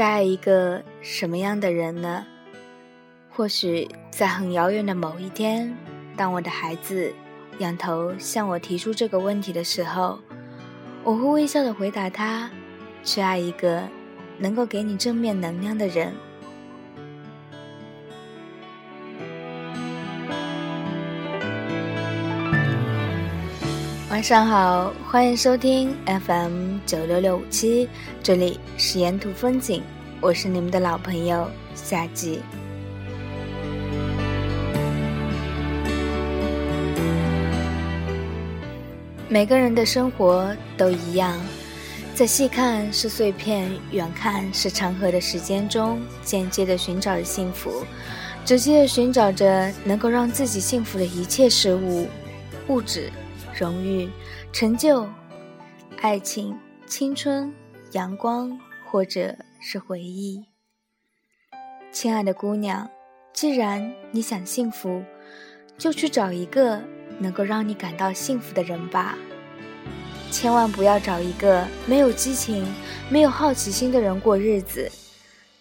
该爱一个什么样的人呢？或许在很遥远的某一天，当我的孩子仰头向我提出这个问题的时候，我会微笑的回答他：去爱一个能够给你正面能量的人。晚上好，欢迎收听 FM 九六六五七，这里是沿途风景，我是你们的老朋友夏季。每个人的生活都一样，在细看是碎片，远看是长河的时间中，间接的寻找着幸福，直接的寻找着能够让自己幸福的一切事物，物质。荣誉、成就、爱情、青春、阳光，或者是回忆。亲爱的姑娘，既然你想幸福，就去找一个能够让你感到幸福的人吧。千万不要找一个没有激情、没有好奇心的人过日子，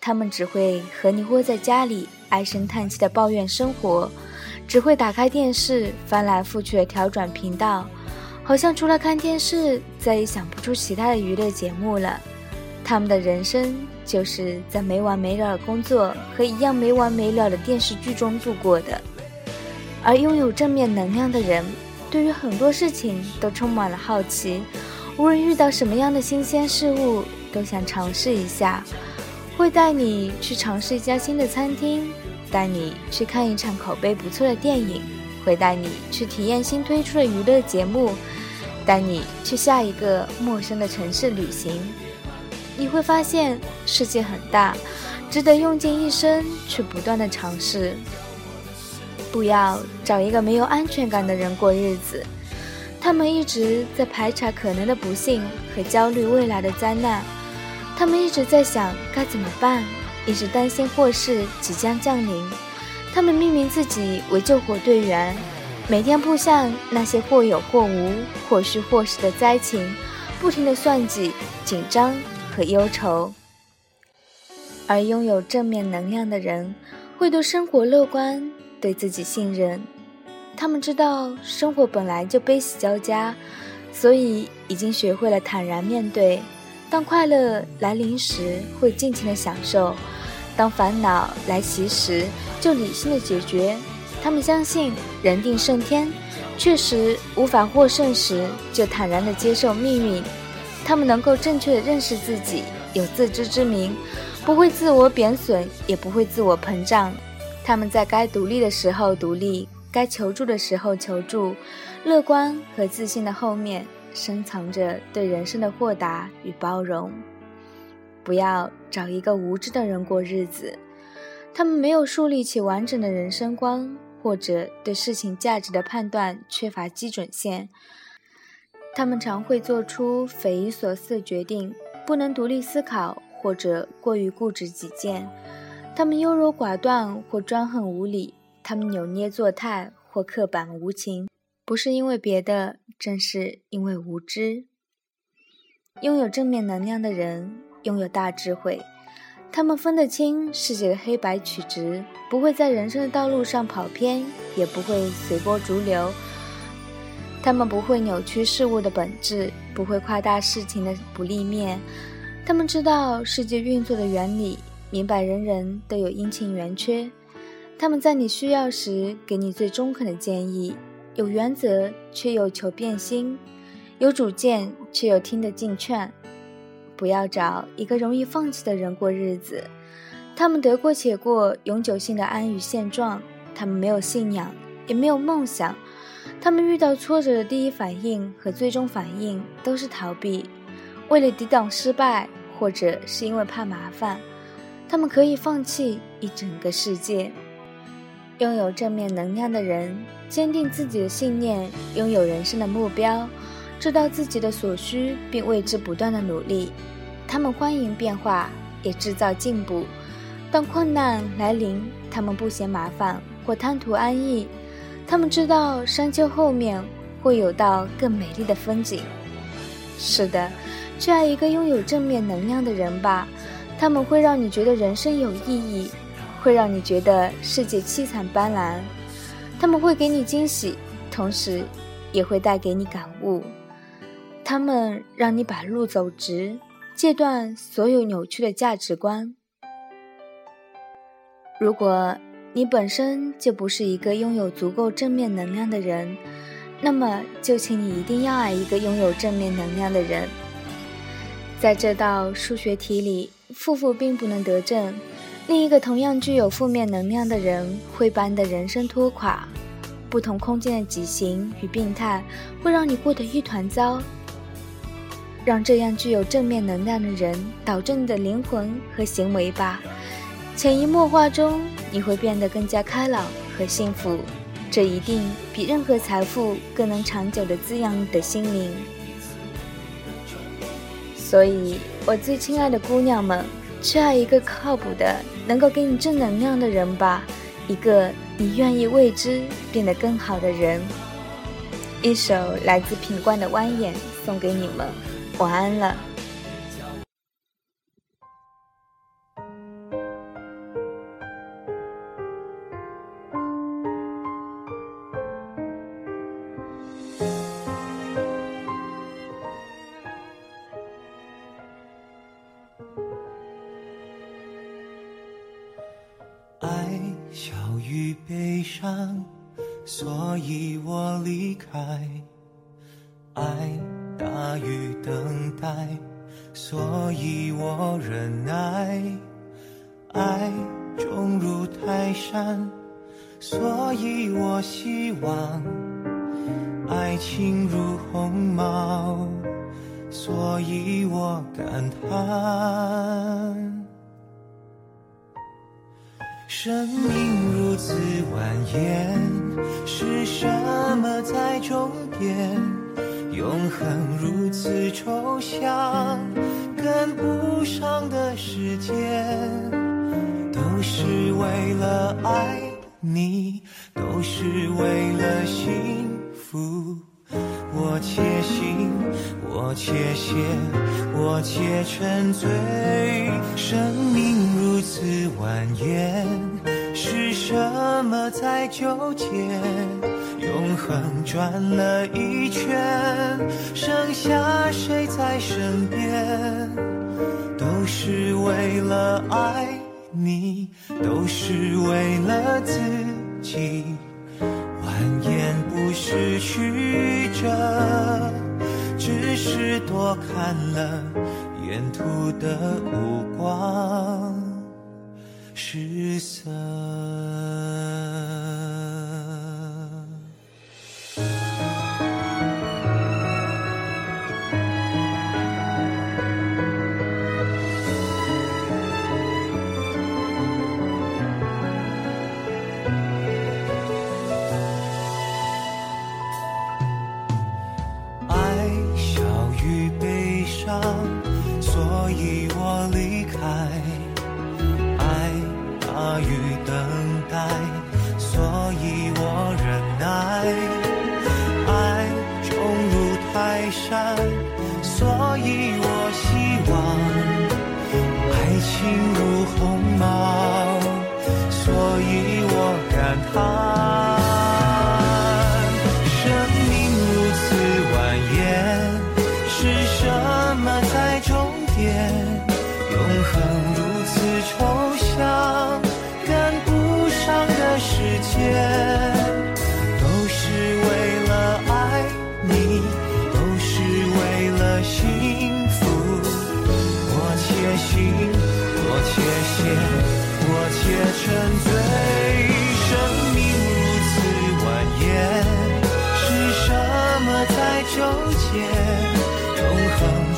他们只会和你窝在家里唉声叹气的抱怨生活。只会打开电视，翻来覆去的调转频道，好像除了看电视，再也想不出其他的娱乐节目了。他们的人生就是在没完没了的工作和一样没完没了的电视剧中度过的。而拥有正面能量的人，对于很多事情都充满了好奇，无论遇到什么样的新鲜事物，都想尝试一下，会带你去尝试一家新的餐厅。带你去看一场口碑不错的电影，会带你去体验新推出的娱乐节目，带你去下一个陌生的城市旅行。你会发现世界很大，值得用尽一生去不断的尝试。不要找一个没有安全感的人过日子，他们一直在排查可能的不幸和焦虑未来的灾难，他们一直在想该怎么办。一直担心祸事即将降临，他们命名自己为救火队员，每天扑向那些或有或无、或虚或实的灾情，不停地算计、紧张和忧愁。而拥有正面能量的人，会对生活乐观，对自己信任。他们知道生活本来就悲喜交加，所以已经学会了坦然面对。当快乐来临时，会尽情的享受；当烦恼来袭时，就理性的解决。他们相信人定胜天，确实无法获胜时，就坦然的接受命运。他们能够正确的认识自己，有自知之明，不会自我贬损，也不会自我膨胀。他们在该独立的时候独立，该求助的时候求助。乐观和自信的后面。深藏着对人生的豁达与包容。不要找一个无知的人过日子，他们没有树立起完整的人生观，或者对事情价值的判断缺乏基准线。他们常会做出匪夷所思的决定，不能独立思考，或者过于固执己见。他们优柔寡断或专横无理，他们扭捏作态或刻板无情。不是因为别的，正是因为无知。拥有正面能量的人，拥有大智慧，他们分得清世界的黑白曲直，不会在人生的道路上跑偏，也不会随波逐流。他们不会扭曲事物的本质，不会夸大事情的不利面。他们知道世界运作的原理，明白人人都有阴晴圆缺。他们在你需要时，给你最中肯的建议。有原则却又求变心，有主见却又听得进劝。不要找一个容易放弃的人过日子，他们得过且过，永久性的安于现状。他们没有信仰，也没有梦想。他们遇到挫折的第一反应和最终反应都是逃避。为了抵挡失败，或者是因为怕麻烦，他们可以放弃一整个世界。拥有正面能量的人，坚定自己的信念，拥有人生的目标，知道自己的所需，并为之不断的努力。他们欢迎变化，也制造进步。当困难来临，他们不嫌麻烦或贪图安逸。他们知道山丘后面会有道更美丽的风景。是的，去爱一个拥有正面能量的人吧。他们会让你觉得人生有意义，会让你觉得世界七彩斑斓。他们会给你惊喜，同时也会带给你感悟。他们让你把路走直，戒断所有扭曲的价值观。如果你本身就不是一个拥有足够正面能量的人，那么就请你一定要爱一个拥有正面能量的人。在这道数学题里，负负并不能得正，另一个同样具有负面能量的人会把你的人生拖垮。不同空间的畸形与病态会让你过得一团糟。让这样具有正面能量的人导正你的灵魂和行为吧。潜移默化中，你会变得更加开朗和幸福，这一定比任何财富更能长久地滋养你的心灵。所以，我最亲爱的姑娘们，去爱一个靠谱的、能够给你正能量的人吧，一个你愿意为之变得更好的人。一首来自品冠的《蜿蜒》送给你们，晚安了。悲伤，所以我离开。爱大于等待，所以我忍耐。爱重如泰山，所以我希望。爱情如鸿毛，所以我感叹。生命如此蜿蜒，是什么在终点？永恒如此抽象，跟不上的时间，都是为了爱你，都是为了幸福。我且行，我且歇，我且沉醉。生命如此蜿蜒，是什么在纠结？永恒转了一圈，剩下谁在身边？都是为了爱你，都是为了自己。蜿蜒不是曲折，只是多看了沿途的五光十色。山，所以我希望爱情如鸿毛，所以我感叹。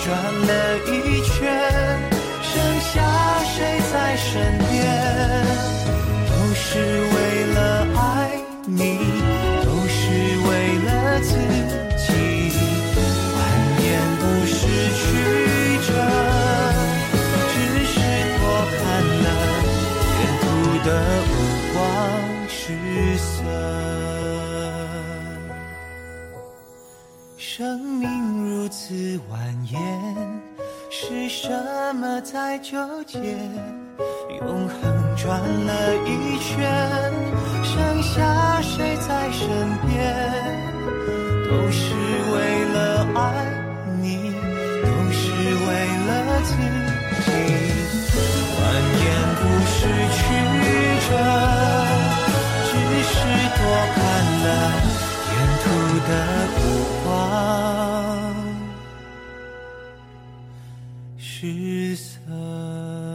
转了一圈，剩下谁在身边？都是在纠结？永恒转了一圈，剩下谁在身边？都是为了爱你，都是为了自己。蜿蜒故事曲折，只是多看了沿途的失色。